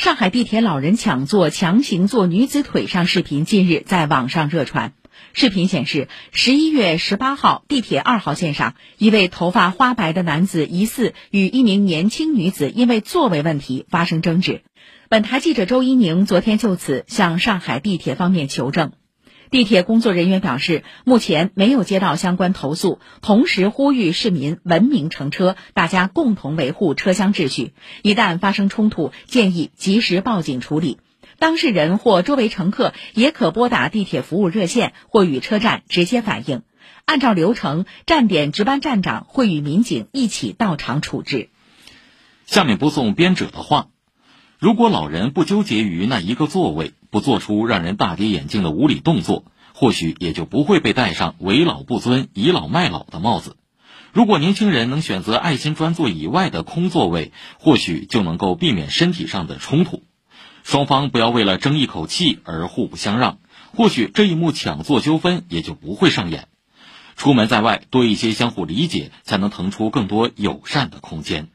上海地铁老人抢座、强行坐女子腿上视频近日在网上热传。视频显示，十一月十八号，地铁二号线上，一位头发花白的男子疑似与一名年轻女子因为座位问题发生争执。本台记者周一宁昨天就此向上海地铁方面求证。地铁工作人员表示，目前没有接到相关投诉，同时呼吁市民文明乘车，大家共同维护车厢秩序。一旦发生冲突，建议及时报警处理。当事人或周围乘客也可拨打地铁服务热线或与车站直接反映。按照流程，站点值班站长会与民警一起到场处置。下面播送编者的话：如果老人不纠结于那一个座位。不做出让人大跌眼镜的无理动作，或许也就不会被戴上为老不尊、倚老卖老的帽子。如果年轻人能选择爱心专座以外的空座位，或许就能够避免身体上的冲突。双方不要为了争一口气而互不相让，或许这一幕抢座纠纷也就不会上演。出门在外，多一些相互理解，才能腾出更多友善的空间。